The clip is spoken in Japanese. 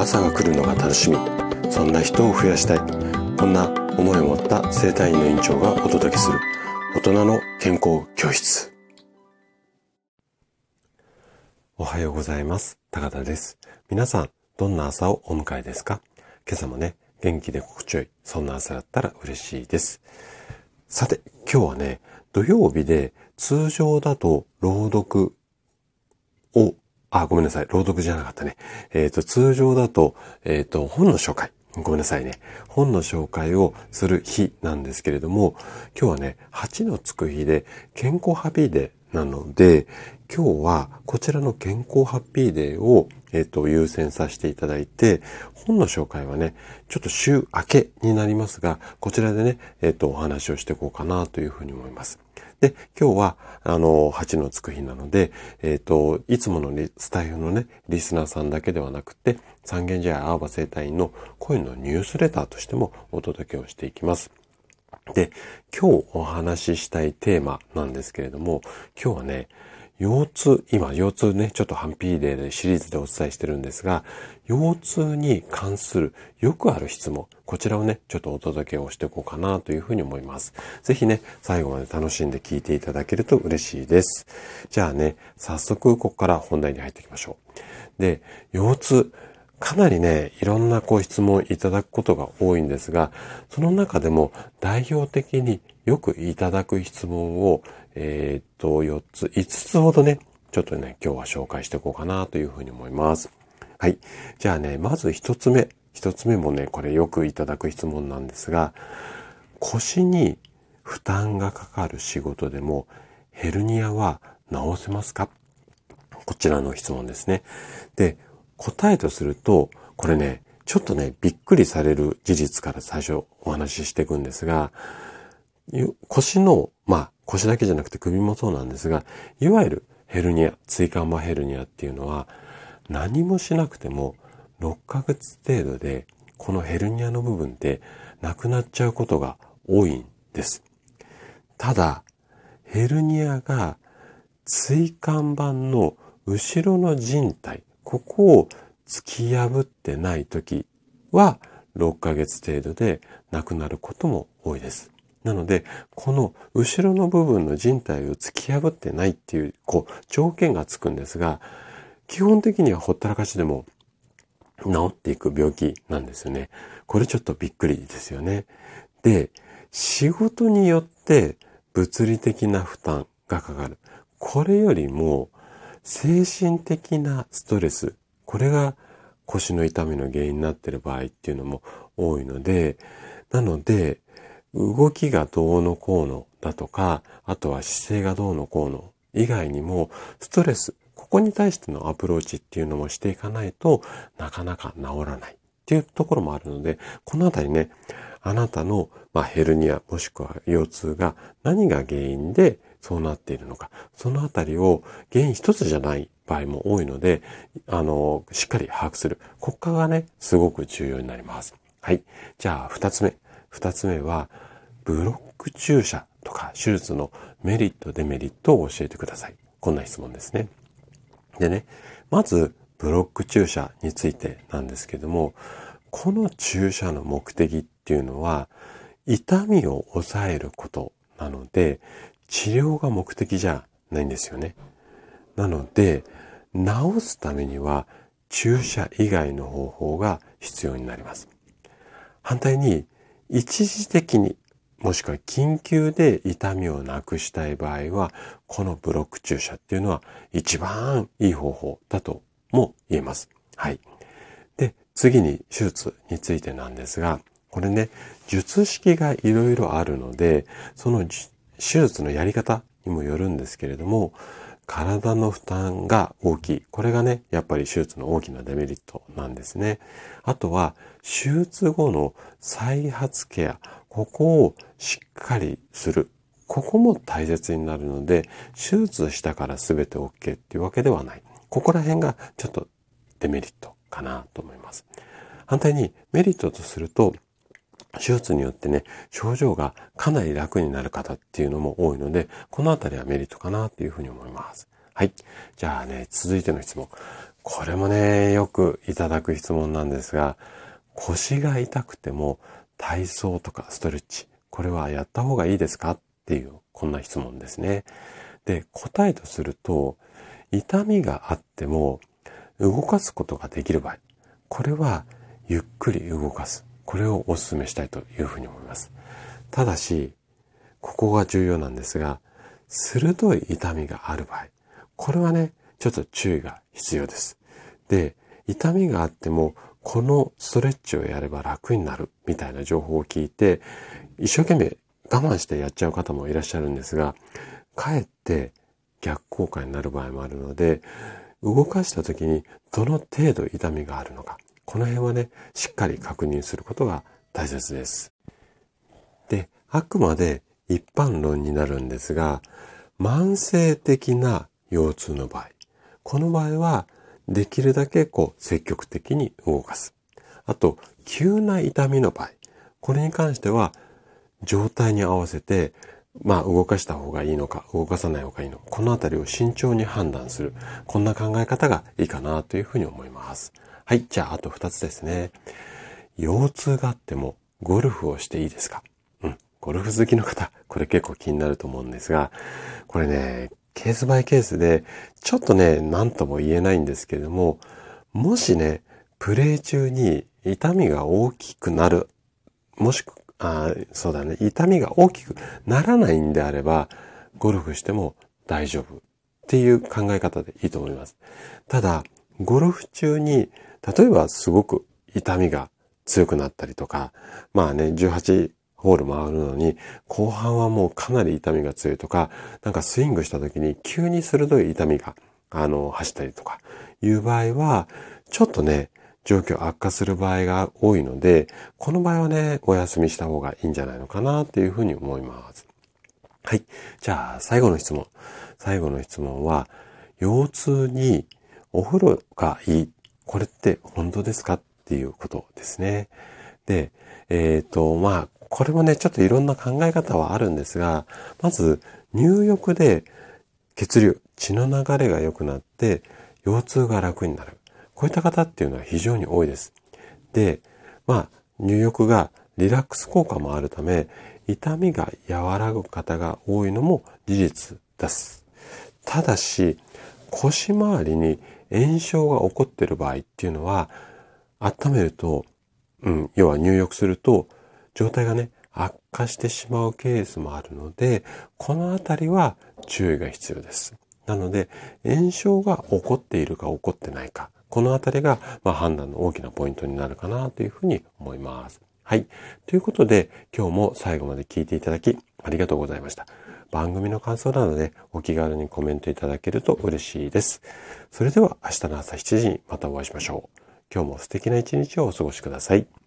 朝が来るのが楽しみ。そんな人を増やしたい。こんな思いを持った生体院の院長がお届けする。大人の健康教室。おはようございます。高田です。皆さんどんな朝をお迎えですか？今朝もね元気で心地よい。そんな朝だったら嬉しいです。さて今日はね土曜日で通常だと朗読をあ、ごめんなさい。朗読じゃなかったね。えっ、ー、と、通常だと、えっ、ー、と、本の紹介。ごめんなさいね。本の紹介をする日なんですけれども、今日はね、8のつく日で、健康ハッピーデーなので、今日はこちらの健康ハッピーデーを、えっ、ー、と、優先させていただいて、本の紹介はね、ちょっと週明けになりますが、こちらでね、えっ、と、お話をしていこうかなというふうに思います。で、今日は、あの、8のつく日なので、えっ、ー、と、いつものスタイルのね、リスナーさんだけではなくて、三軒茶屋アーバ生態院の声のニュースレターとしてもお届けをしていきます。で、今日お話ししたいテーマなんですけれども、今日はね、腰痛、今腰痛ね、ちょっとハンピーデーでシリーズでお伝えしてるんですが、腰痛に関するよくある質問、こちらをね、ちょっとお届けをしていこうかなというふうに思います。ぜひね、最後まで楽しんで聞いていただけると嬉しいです。じゃあね、早速ここから本題に入っていきましょう。で、腰痛、かなりね、いろんなこう質問いただくことが多いんですが、その中でも代表的によくいただく質問をえー、っと、4つ、5つほどね、ちょっとね、今日は紹介していこうかなというふうに思います。はい。じゃあね、まず1つ目。1つ目もね、これよくいただく質問なんですが、腰に負担がかかる仕事でもヘルニアは治せますか？こちらの質問ですね。で、答えとすると、これね、ちょっとね、びっくりされる事実から最初お話ししていくんですが、腰の、まあ、腰だけじゃなくて首もそうなんですが、いわゆるヘルニア、椎間板ヘルニアっていうのは、何もしなくても6ヶ月程度で、このヘルニアの部分ってなくなっちゃうことが多いんです。ただ、ヘルニアが椎間板の後ろの靭帯、ここを突き破ってない時は6ヶ月程度で亡くなることも多いです。なので、この後ろの部分の人体を突き破ってないっていう、こう、条件がつくんですが、基本的にはほったらかしでも治っていく病気なんですよね。これちょっとびっくりですよね。で、仕事によって物理的な負担がかかる。これよりも精神的なストレス、これが腰の痛みの原因になっている場合っていうのも多いので、なので、動きがどうのこうのだとか、あとは姿勢がどうのこうの以外にも、ストレス、ここに対してのアプローチっていうのもしていかないとなかなか治らない。っていうところもあるので、このあたりね、あなたの、まあ、ヘルニアもしくは腰痛が何が原因でそうなっているのか、そのあたりを原因一つじゃない場合も多いので、あの、しっかり把握する。ここがね、すごく重要になります。はい。じゃあ、二つ目。二つ目は、ブロック注射とか手術のメリット、デメリットを教えてください。こんな質問ですね。でね、まず、ブロック注射についてなんですけども、この注射の目的っていうのは、痛みを抑えることなので、治療が目的じゃないんですよね。なので、治すためには注射以外の方法が必要になります。反対に、一時的にもしくは緊急で痛みをなくしたい場合は、このブロック注射っていうのは一番いい方法だとも言えます。はい。で、次に手術についてなんですが、これね、術式がいろいろあるので、その手術のやり方にもよるんですけれども、体の負担が大きい。これがね、やっぱり手術の大きなデメリットなんですね。あとは、手術後の再発ケア。ここをしっかりする。ここも大切になるので、手術したから全て OK っていうわけではない。ここら辺がちょっとデメリットかなと思います。反対にメリットとすると、手術によってね、症状がかなり楽になる方っていうのも多いので、このあたりはメリットかなっていうふうに思います。はい。じゃあね、続いての質問。これもね、よくいただく質問なんですが、腰が痛くても体操とかストレッチ、これはやった方がいいですかっていう、こんな質問ですね。で、答えとすると、痛みがあっても動かすことができる場合、これはゆっくり動かす。これをお勧めしたいというふうに思います。ただし、ここが重要なんですが、鋭い痛みがある場合、これはね、ちょっと注意が必要です。で、痛みがあっても、このストレッチをやれば楽になるみたいな情報を聞いて、一生懸命我慢してやっちゃう方もいらっしゃるんですが、かえって逆効果になる場合もあるので、動かした時にどの程度痛みがあるのか、この辺はね、しっかり確認することが大切です。で、あくまで一般論になるんですが、慢性的な腰痛の場合、この場合はできるだけこう積極的に動かす。あと、急な痛みの場合、これに関しては状態に合わせてまあ動かした方がいいのか、動かさない方がいいのか、このあたりを慎重に判断する。こんな考え方がいいかなというふうに思います。はい、じゃああと二つですね。腰痛があってもゴルフをしていいですか？うん、ゴルフ好きの方、これ結構気になると思うんですが、これね、ケースバイケースで、ちょっとね、何とも言えないんですけれども、もしね、プレイ中に痛みが大きくなる、もしくあそうだね、痛みが大きくならないんであれば、ゴルフしても大丈夫っていう考え方でいいと思います。ただ、ゴルフ中に、例えばすごく痛みが強くなったりとか、まあね、18ホール回るのに、後半はもうかなり痛みが強いとか、なんかスイングした時に急に鋭い痛みが、あの、走ったりとかいう場合は、ちょっとね、状況悪化する場合が多いので、この場合はね、お休みした方がいいんじゃないのかなっていうふうに思います。はい。じゃあ、最後の質問。最後の質問は、腰痛にお風呂がいい。これって本当ですかっていうことですね。で、えっ、ー、と、まあ、これもね、ちょっといろんな考え方はあるんですが、まず、入浴で血流、血の流れが良くなって、腰痛が楽になる。こういった方っていうのは非常に多いです。で、まあ、入浴がリラックス効果もあるため、痛みが和らぐ方が多いのも事実です。ただし、腰回りに炎症が起こっている場合っていうのは、温めると、うん、要は入浴すると、状態がね、悪化してしまうケースもあるので、このあたりは注意が必要です。なので、炎症が起こっているか起こってないか、このあたりが、まあ、判断の大きなポイントになるかなというふうに思います。はい。ということで、今日も最後まで聞いていただき、ありがとうございました。番組の感想などでお気軽にコメントいただけると嬉しいです。それでは明日の朝7時にまたお会いしましょう。今日も素敵な一日をお過ごしください。